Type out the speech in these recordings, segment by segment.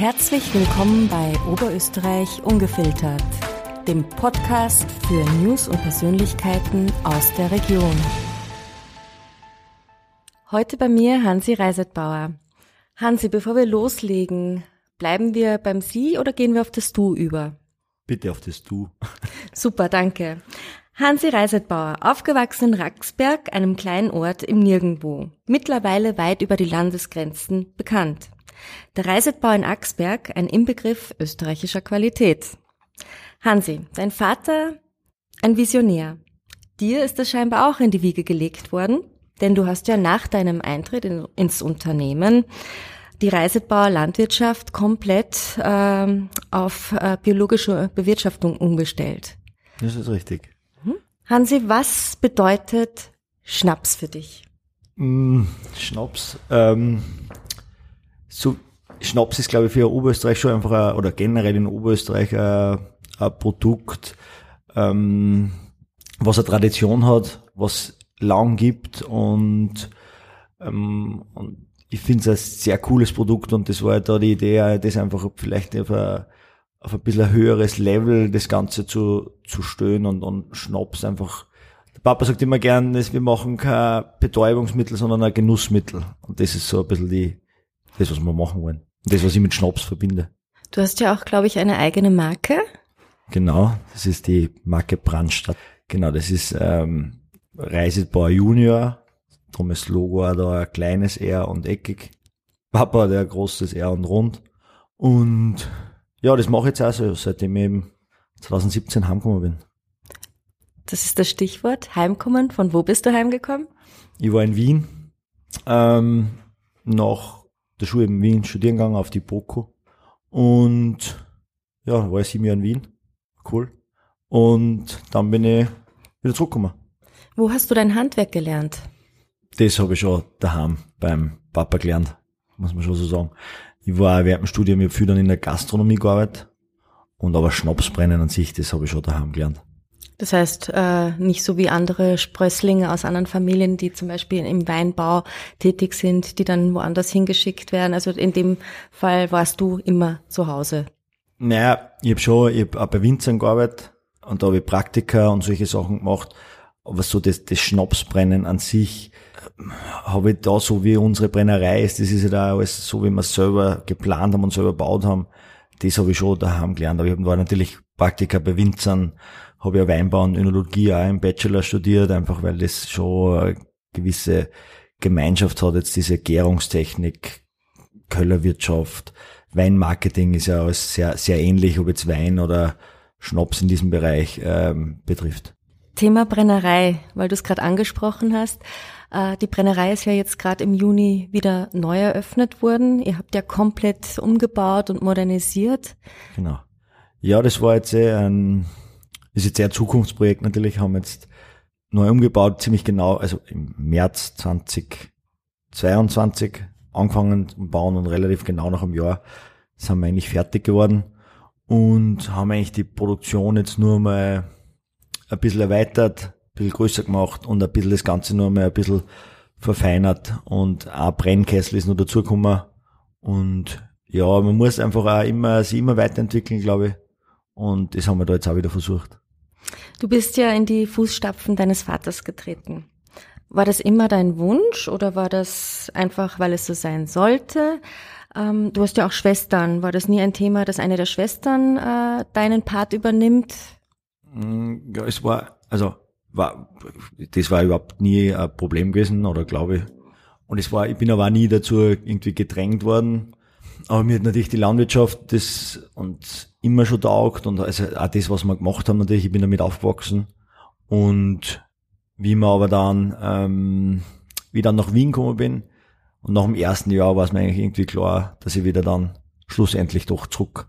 Herzlich willkommen bei Oberösterreich Ungefiltert, dem Podcast für News und Persönlichkeiten aus der Region. Heute bei mir Hansi Reisetbauer. Hansi, bevor wir loslegen, bleiben wir beim Sie oder gehen wir auf das Du über? Bitte auf das Du. Super, danke. Hansi Reisetbauer, aufgewachsen in Raxberg, einem kleinen Ort im Nirgendwo, mittlerweile weit über die Landesgrenzen bekannt. Der Reisetbau in Axberg, ein Inbegriff österreichischer Qualität. Hansi, dein Vater, ein Visionär. Dir ist das scheinbar auch in die Wiege gelegt worden, denn du hast ja nach deinem Eintritt in, ins Unternehmen die Reisetbauer Landwirtschaft komplett ähm, auf äh, biologische Bewirtschaftung umgestellt. Das ist richtig. Hansi, was bedeutet Schnaps für dich? Mm, Schnaps. Ähm, so, Schnaps ist, glaube ich, für Oberösterreich schon einfach, ein, oder generell in Oberösterreich ein, ein Produkt, ähm, was eine Tradition hat, was lang gibt und, ähm, und ich finde es ein sehr cooles Produkt und das war ja da die Idee, das einfach vielleicht auf ein, auf ein bisschen ein höheres Level das Ganze zu, zu stellen und, und Schnaps einfach. Der Papa sagt immer gern, wir machen kein Betäubungsmittel, sondern ein Genussmittel. Und das ist so ein bisschen die, das, was wir machen wollen. Und das, was ich mit Schnaps verbinde. Du hast ja auch, glaube ich, eine eigene Marke. Genau, das ist die Marke Brandstadt. Genau, das ist ähm, Reisetbauer Junior. Darum ist das Logo auch da ein kleines R und eckig. Papa hat ein großes R und rund. Und ja, das mache ich jetzt auch so, seitdem ich eben 2017 heimgekommen bin. Das ist das Stichwort, heimkommen. Von wo bist du heimgekommen? Ich war in Wien, ähm, nach der Schule in Wien studieren gegangen auf die BOKU und ja, war ich sieben Jahre in Wien, cool. Und dann bin ich wieder zurückgekommen. Wo hast du dein Handwerk gelernt? Das habe ich schon daheim beim Papa gelernt, muss man schon so sagen. Ich war während dem Studium, ich habe viel dann in der Gastronomie gearbeitet und aber Schnapsbrennen an sich, das habe ich schon daheim gelernt. Das heißt, äh, nicht so wie andere Sprösslinge aus anderen Familien, die zum Beispiel im Weinbau tätig sind, die dann woanders hingeschickt werden. Also in dem Fall warst du immer zu Hause. Naja, ich habe schon, ich habe auch bei Winzern gearbeitet und da habe ich Praktika und solche Sachen gemacht. Aber so das, das Schnapsbrennen an sich äh, habe ich da so wie unsere Brennerei ist, das ist ja da alles so, wie wir es selber geplant haben und selber gebaut haben. Das habe ich schon daheim gelernt. Aber ich war natürlich Praktika bei Winzern, habe ja Weinbau und Önologie auch im Bachelor studiert, einfach weil das schon eine gewisse Gemeinschaft hat, jetzt diese Gärungstechnik, Kellerwirtschaft, Weinmarketing ist ja alles sehr, sehr ähnlich, ob jetzt Wein oder Schnaps in diesem Bereich ähm, betrifft. Thema Brennerei, weil du es gerade angesprochen hast. Äh, die Brennerei ist ja jetzt gerade im Juni wieder neu eröffnet worden. Ihr habt ja komplett umgebaut und modernisiert. Genau. Ja, das war jetzt eh ein, ist jetzt eher Zukunftsprojekt natürlich, haben jetzt neu umgebaut, ziemlich genau, also im März 2022 angefangen zu bauen und relativ genau nach einem Jahr sind wir eigentlich fertig geworden und haben eigentlich die Produktion jetzt nur mal ein bisschen erweitert, ein bisschen größer gemacht und ein bisschen das Ganze nur mal ein bisschen verfeinert und ein Brennkessel ist noch dazugekommen und ja, man muss einfach auch immer, sich immer weiterentwickeln, glaube ich. Und das haben wir da jetzt auch wieder versucht. Du bist ja in die Fußstapfen deines Vaters getreten. War das immer dein Wunsch oder war das einfach, weil es so sein sollte? Ähm, du hast ja auch Schwestern. War das nie ein Thema, dass eine der Schwestern äh, deinen Part übernimmt? Mm, Ja, es war, also, war, das war überhaupt nie ein Problem gewesen, oder glaube ich. Und es war, ich bin aber auch nie dazu irgendwie gedrängt worden. Aber mir hat natürlich die Landwirtschaft das und immer schon taugt und also auch das, was wir gemacht haben, natürlich, ich bin damit aufgewachsen. Und wie man aber dann, ähm, wie dann nach Wien gekommen bin und nach dem ersten Jahr war es mir eigentlich irgendwie klar, dass ich wieder dann schlussendlich doch zurück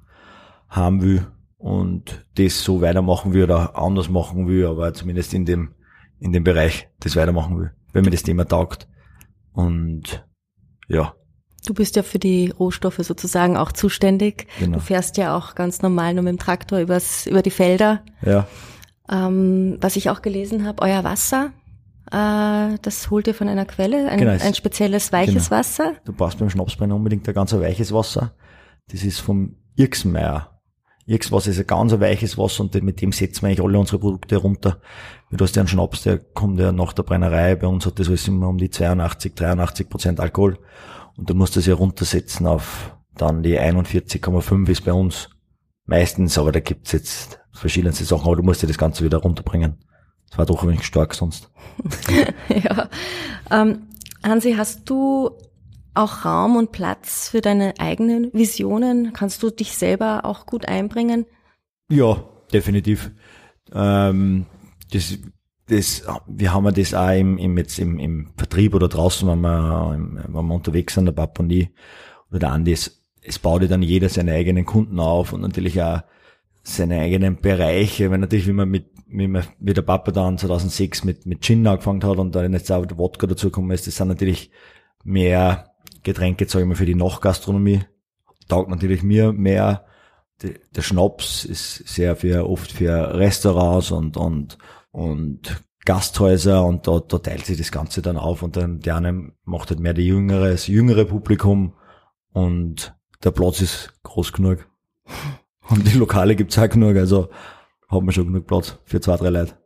haben will und das so weitermachen will oder anders machen will, aber zumindest in dem, in dem Bereich das weitermachen will, wenn mir das Thema taugt. Und ja, Du bist ja für die Rohstoffe sozusagen auch zuständig. Genau. Du fährst ja auch ganz normal nur mit dem Traktor übers, über die Felder. ja, Ähm, was ich auch gelesen habe, euer Wasser, äh, das holt ihr von einer Quelle, ein, Genau, ein spezielles weiches genau. Wasser. du brauchst beim Schnapsbrenner unbedingt ein ganz weiches Wasser. Das ist vom Irksmeier. Irkswasser ist ein ganz weiches Wasser und mit dem setzen wir eigentlich alle unsere Produkte runter. Du hast ja einen Schnaps, der kommt ja nach der Brennerei. Bei uns hat das alles immer um die 82, 83 Prozent Alkohol. Und du musst das ja runtersetzen auf dann die 41,5 ist bei uns meistens, aber da gibt's jetzt verschiedenste Sachen, aber du musst ja das Ganze wieder runterbringen. Das war doch ein wenig stark sonst. ja. Ähm, Hansi, hast du auch Raum und Platz für deine eigenen Visionen? Kannst du dich selber auch gut einbringen? Ja, definitiv. Ähm, das, das, wir haben ja das auch im, im, jetzt im, im Vertrieb oder draußen, wenn wir, wenn wir unterwegs sind, der Papa und ich, oder der Andi, es, baut ja dann jeder seine eigenen Kunden auf und natürlich auch seine eigenen Bereiche, wenn natürlich, wie man mit, wie, man, wie der Papa dann 2006 mit, mit Gin angefangen hat und dann jetzt auch der Wodka dazugekommen ist, das sind natürlich mehr Getränke, sage ich mal, für die Nachgastronomie. Taugt natürlich mir mehr. Der Schnaps ist sehr für, oft für Restaurants und, und, und Gasthäuser und da, da teilt sich das Ganze dann auf und dann der eine macht halt mehr die jüngere, das jüngere Publikum und der Platz ist groß genug. Und die Lokale gibt's auch genug, also hat man schon genug Platz für zwei, drei Leute.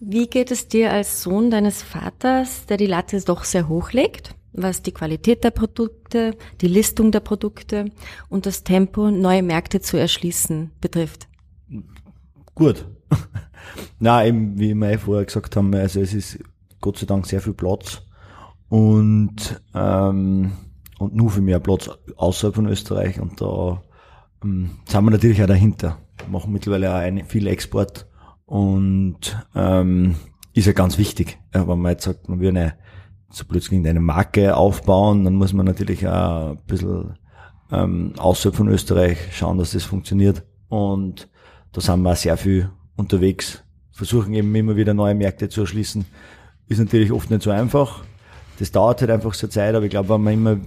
Wie geht es dir als Sohn deines Vaters, der die Latte doch sehr hoch legt, was die Qualität der Produkte, die Listung der Produkte und das Tempo, neue Märkte zu erschließen betrifft? Gut. Na, eben, wie wir eh vorher gesagt haben, also es ist Gott sei Dank sehr viel Platz und, ähm, und nur für mehr Platz außerhalb von Österreich und da ähm, sind wir natürlich auch dahinter. Wir machen mittlerweile auch eine, viel Export und ähm, ist ja ganz wichtig. Wenn man jetzt sagt, man will eine so plötzlich eine Marke aufbauen, dann muss man natürlich auch ein bisschen ähm, außerhalb von Österreich schauen, dass das funktioniert. Und da sind wir auch sehr viel unterwegs, versuchen eben immer wieder neue Märkte zu erschließen. Ist natürlich oft nicht so einfach. Das dauert halt einfach so Zeit, aber ich glaube, wenn man immer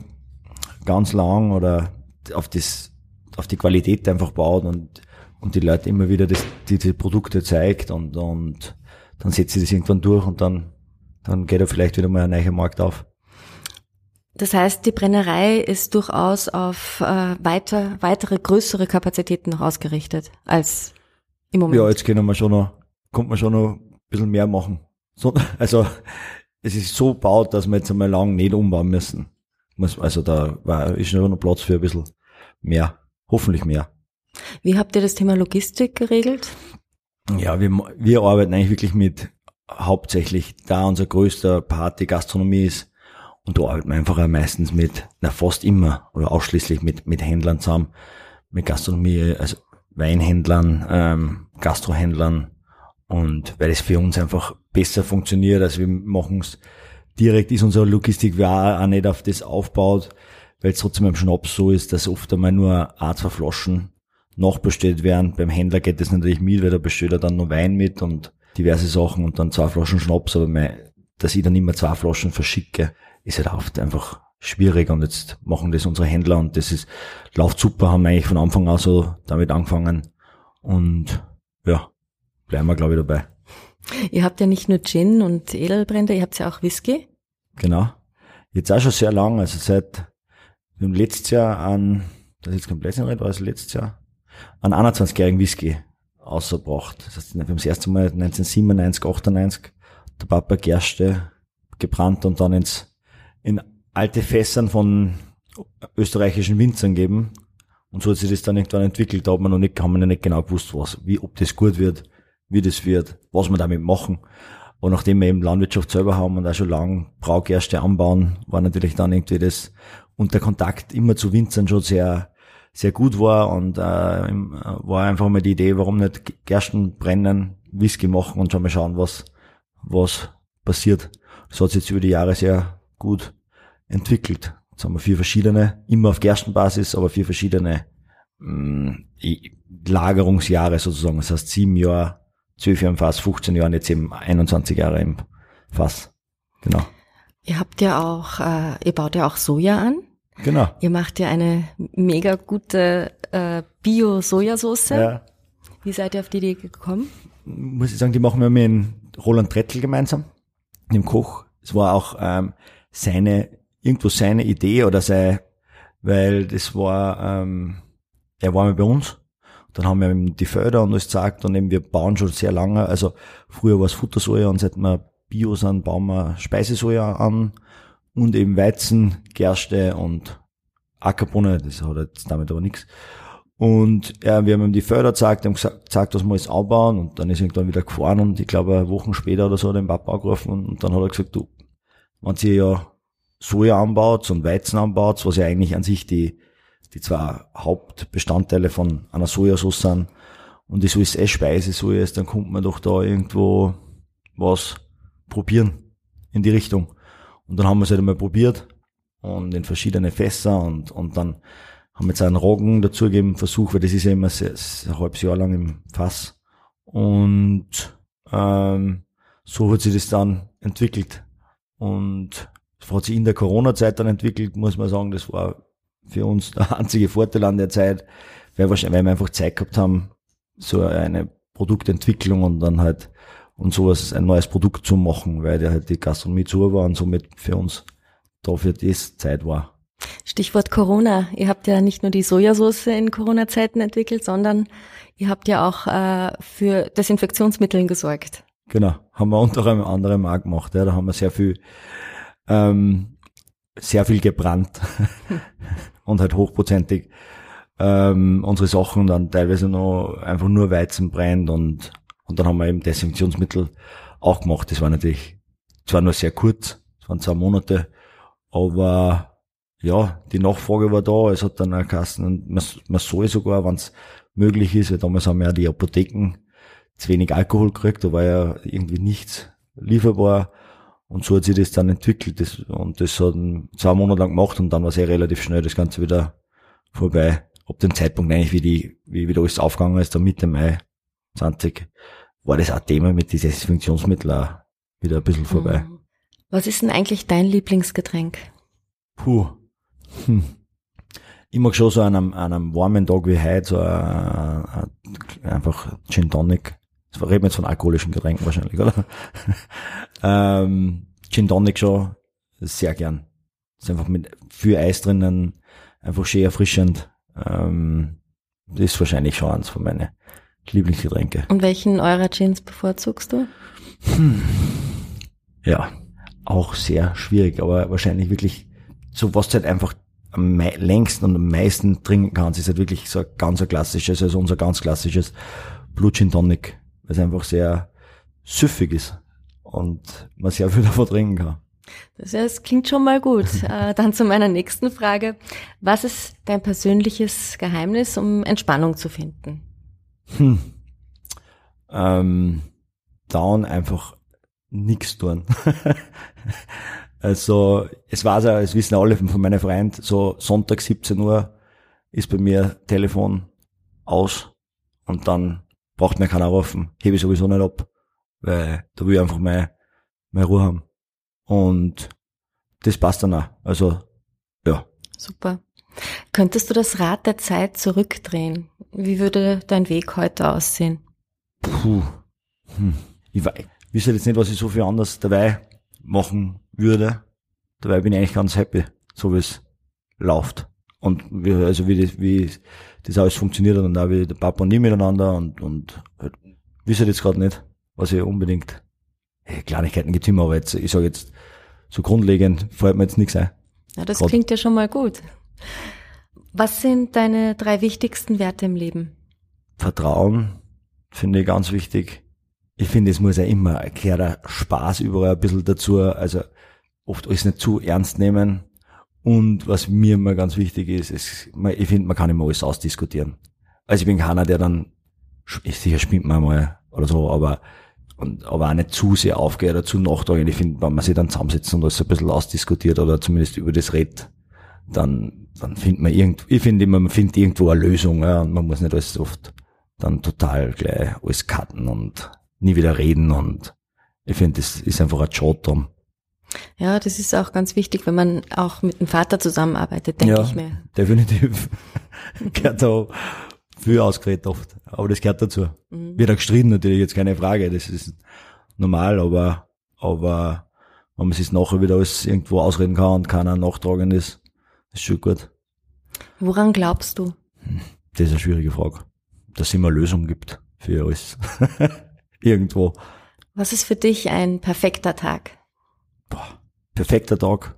ganz lang oder auf das, auf die Qualität einfach baut und, und die Leute immer wieder das, diese Produkte zeigt und, und dann setzt sie das irgendwann durch und dann, dann geht er vielleicht wieder mal ein neuer Markt auf. Das heißt, die Brennerei ist durchaus auf äh, weiter, weitere größere Kapazitäten noch ausgerichtet als im Moment. Ja, jetzt können wir schon noch, kommt man schon noch ein bisschen mehr machen. So, also es ist so baut, dass wir jetzt einmal lang nicht umbauen müssen. Also da war, ist schon noch Platz für ein bisschen mehr, hoffentlich mehr. Wie habt ihr das Thema Logistik geregelt? Ja, wir, wir arbeiten eigentlich wirklich mit hauptsächlich, da unser größter Part die Gastronomie ist, und da arbeiten wir einfach auch meistens mit, na fast immer oder ausschließlich mit, mit Händlern zusammen, mit Gastronomie, also Weinhändlern, ähm, Gastrohändlern und weil es für uns einfach besser funktioniert, also wir machen es direkt, ist unsere Logistik auch nicht auf das aufbaut, weil es trotzdem beim Schnaps so ist, dass oft einmal nur ein, zwei Flaschen nachbestellt werden. Beim Händler geht das natürlich mit, weil da bestellt er dann nur Wein mit und diverse Sachen und dann zwei Flaschen Schnaps, aber mein, dass ich dann immer zwei Flaschen verschicke, ist halt oft einfach schwierig und jetzt machen das unsere Händler und das ist, läuft super, haben wir eigentlich von Anfang an so damit angefangen und ja, bleiben wir glaube ich dabei. Ihr habt ja nicht nur Gin und Edelbrände, ihr habt ja auch Whisky. Genau. Jetzt auch schon sehr lang, also seit haben letztes Jahr an, das ist jetzt kein Blödsinn war es letztes Jahr, an 21-jährigen Whisky ausgebracht. Das heißt, wir haben das erste Mal 1997, 98 der Papa Gerste gebrannt und dann ins, in alte Fässern von österreichischen Winzern geben. Und so hat sich das dann irgendwann entwickelt. Da hat man noch nicht, haben wir noch nicht genau gewusst, was, wie, ob das gut wird, wie das wird, was wir damit machen. Und nachdem wir eben Landwirtschaft selber haben und auch schon lang Braugerste anbauen, war natürlich dann irgendwie das, und der Kontakt immer zu Winzern schon sehr, sehr gut war und äh, war einfach mal die Idee, warum nicht Gersten brennen, Whisky machen und schon mal schauen, was, was passiert. Das hat sich jetzt über die Jahre sehr gut entwickelt. Jetzt haben wir vier verschiedene, immer auf Gerstenbasis, aber vier verschiedene mh, mm, Lagerungsjahre sozusagen. Das heißt sieben Jahre, zwölf Jahre im Fass, 15 Jahre, jetzt eben 21 Jahre im Fass. Genau. Ihr habt ja auch, äh, ihr baut ja auch Soja an. Genau. Ihr macht ja eine mega gute äh, Bio-Sojasauce. Ja. Wie seid ihr auf die Idee gekommen? Muss ich sagen, die machen wir mit Roland Trettl gemeinsam, dem Koch. Es war auch ähm, seine irgendwo seine Idee oder sein, weil das war, ähm, er war mal bei uns. Dann haben wir ihm die Felder und alles gezeigt und eben wir bauen schon sehr lange. Also früher war es Futtersoja und seit wir Bio sind, bauen wir Speisesoja an und eben Weizen, Gerste und Ackerbohne. Das hat jetzt damit aber nichts. Und ja, wir haben ihm die Felder gezeigt, haben gesagt, gesagt, dass wir es anbauen und dann ist er irgendwann wieder gefahren und ich glaube, Wochen später oder so hat er den Papa angerufen und, und dann hat er gesagt, du, wenn sie ja Soja anbaut und Weizen anbaut, was ja eigentlich an sich die, die zwei Hauptbestandteile von einer Sojasauce sind, und das alles eh Speisesoja ist, dann kommt man doch da irgendwo was probieren in die Richtung. Und dann haben wir es halt einmal probiert und in verschiedene Fässer und, und dann haben wir jetzt einen Roggen dazugegeben, Versuch, weil das ist ja immer sehr, sehr, ein halbes Jahr lang im Fass. Und ähm, so hat sich das dann entwickelt. Und das hat sich in der Corona-Zeit dann entwickelt, muss man sagen, das war für uns der einzige Vorteil an der Zeit, weil, wahrscheinlich, weil wir einfach Zeit gehabt haben, so eine Produktentwicklung und dann halt und sowas, ein neues Produkt zu machen, weil der halt die Gastronomie zu war und somit für uns dafür das Zeit war. Stichwort Corona. Ihr habt ja nicht nur die Sojasauce in Corona-Zeiten entwickelt, sondern ihr habt ja auch äh, für Desinfektionsmittel gesorgt. Genau, haben wir unter anderem auch gemacht. Ja. Da haben wir sehr viel, ähm, sehr viel gebrannt und halt hochprozentig ähm, unsere Sachen dann teilweise noch einfach nur Weizen brennt und, und dann haben wir eben Desinfektionsmittel auch gemacht. Das war natürlich zwar nur sehr kurz, es waren zwei Monate, aber ja, die Nachfrage war da, es hat dann eine Kassen und man, man soll sogar, wenn es möglich ist, weil damals haben wir ja die Apotheken zu wenig Alkohol gekriegt, da war ja irgendwie nichts lieferbar. Und so hat sich das dann entwickelt. Das, und das hat zwei Monate lang gemacht und dann war es ja relativ schnell das Ganze wieder vorbei. Ab dem Zeitpunkt eigentlich, wie die, wie wieder alles aufgegangen ist, dann Mitte Mai 20, war das auch Thema mit diesen Desinfektionsmitteln auch wieder ein bisschen vorbei. Mhm. Was ist denn eigentlich dein Lieblingsgetränk? Puh. Hm. Ich mag schon so an einem, an einem warmen Tag wie heute so ein, ein, einfach Gin Tonic das reden wir jetzt von alkoholischen Getränken wahrscheinlich, oder? ähm, Gin Tonic schon sehr gern. Ist einfach mit viel Eis drinnen, einfach schön erfrischend. Ähm, das ist wahrscheinlich schon eins von meinen Lieblingsgetränke. Und welchen eurer Gins bevorzugst du? Hm. Ja, auch sehr schwierig, aber wahrscheinlich wirklich so was du halt einfach am längsten und am meisten trinken kannst, ist halt wirklich so ein ganz klassisches, also unser ganz klassisches Blue Gin Tonic weil es einfach sehr süffig ist und man sehr viel davon trinken kann. Das, das klingt schon mal gut. äh, dann zu meiner nächsten Frage. Was ist dein persönliches Geheimnis, um Entspannung zu finden? Hm. Ähm, down einfach nichts tun. also es war so, es wissen alle von meinen Freunden, so Sonntag 17 Uhr ist bei mir Telefon aus und dann braucht mir keiner rufen, hebe ich sowieso nicht ab, weil da will ich einfach meine, meine Ruhe haben. Und das passt dann auch. Also, ja. Super. Könntest du das Rad der Zeit zurückdrehen? Wie würde dein Weg heute aussehen? Puh. Hm. Ich weiß, wüsste jetzt nicht, was ich so viel anders dabei machen würde. Dabei bin ich eigentlich ganz happy, so wie es läuft. Und wie, also wie das, wie das alles funktioniert und auch wie der Papa und ich miteinander und, und halt, wüsste jetzt gerade nicht, was ich unbedingt, hey, Kleinigkeiten gibt's immer, aber jetzt, ich sage jetzt, so grundlegend fällt mir jetzt nichts ein. Ja, das grad. klingt ja schon mal gut. Was sind deine drei wichtigsten Werte im Leben? Vertrauen finde ich ganz wichtig. Ich finde, es muss ja immer, gehört der Spaß überall ein bisschen dazu, also oft alles nicht zu ernst nehmen und was mir immer ganz wichtig ist, ist ich finde, man kann immer alles ausdiskutieren. Also ich bin keiner, der dann, sicher spinnt man mal oder so, aber, und, aber auch nicht zu sehr aufgeht oder zu nachtragend. Ich finde, wenn man sich dann zusammensetzt und alles ein bisschen ausdiskutiert oder zumindest über das redet, dann, dann findet man irgend, ich finde immer, man findet irgendwo eine Lösung, ja, und man muss nicht alles oft dann total gleich alles cutten und nie wieder reden und ich finde, das ist einfach ein Job drum. Ja, das ist auch ganz wichtig, wenn man auch mit dem Vater zusammenarbeitet, denke ja, ich mir. Definitiv. gehört da viel ausgeredet oft. Aber das gehört dazu. Mhm. Wird auch gestritten natürlich, jetzt keine Frage. Das ist normal, aber, aber wenn man sich nachher wieder alles irgendwo ausreden kann und keiner nachtragend ist, ist schon gut. Woran glaubst du? Das ist eine schwierige Frage. Dass es immer eine Lösung gibt für alles. Irgendwo. Was ist für dich ein perfekter Tag? Boah, perfekter Tag.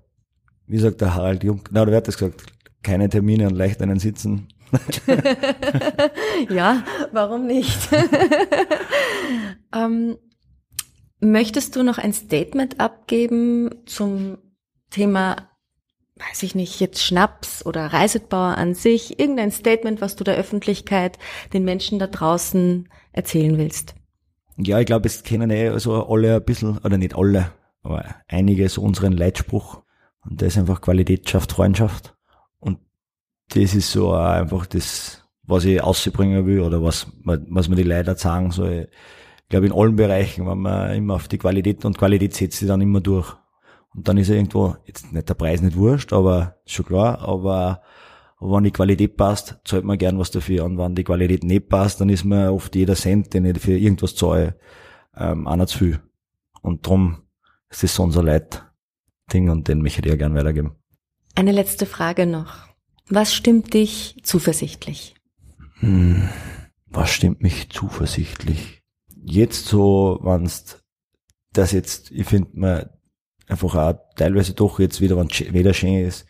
Wie sagt der Harald Jung? Na, der hat das gesagt. Keine Termine und leicht einen sitzen. ja, warum nicht? ähm, möchtest du noch ein Statement abgeben zum Thema, weiß ich nicht, jetzt Schnaps oder Reisetbauer an sich? Irgendein Statement, was du der Öffentlichkeit, den Menschen da draußen erzählen willst? Ja, ich glaube, es kennen eh also alle ein bisschen, oder nicht alle, aber einige so unseren Leitspruch. Und das ist einfach Qualität schafft Freundschaft. Und das ist so einfach das, was ich ausbringen will oder was, was mir die Leute sagen soll. Ich glaube, in allen Bereichen, wenn man immer auf die Qualität und Qualität setzt sie dann immer durch. Und dann ist ja irgendwo, jetzt nicht der Preis nicht wurscht, aber schon klar, aber, aber wenn die Qualität passt, zahlt man gern was dafür. Und wenn die Qualität nicht passt, dann ist mir oft jeder Cent, den ich für irgendwas zahle, ähm, nicht zu viel. Und darum ist so unser Leitding und den möchte ich dir gern weitergeben. Eine letzte Frage noch. Was stimmt dich zuversichtlich? Hm, was stimmt mich zuversichtlich? Jetzt so, wenn's das jetzt, ich finde man einfach auch teilweise doch jetzt wieder, wenn wieder schön ist,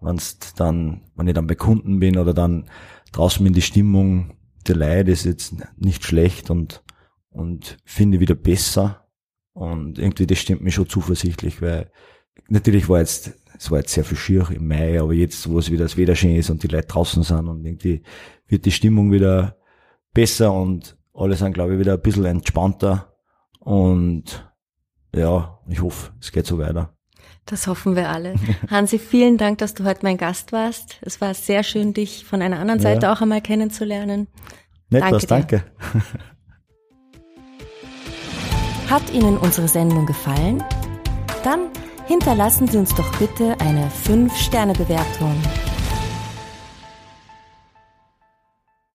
wenn's dann, wenn ich dann bei Kunden bin oder dann draußen in die Stimmung der Leute ist jetzt nicht schlecht und, und finde wieder besser. Und irgendwie das stimmt mich schon zuversichtlich, weil natürlich war jetzt es war jetzt sehr viel schier im Mai, aber jetzt, wo es wieder das Wetter schön ist und die Leute draußen sind und irgendwie wird die Stimmung wieder besser und alle sind, glaube ich, wieder ein bisschen entspannter und ja, ich hoffe, es geht so weiter. Das hoffen wir alle. Hansi, vielen Dank, dass du heute mein Gast warst. Es war sehr schön, dich von einer anderen Seite ja. auch einmal kennenzulernen. Nett danke was, danke. Hat Ihnen unsere Sendung gefallen? Dann hinterlassen Sie uns doch bitte eine 5-Sterne-Bewertung.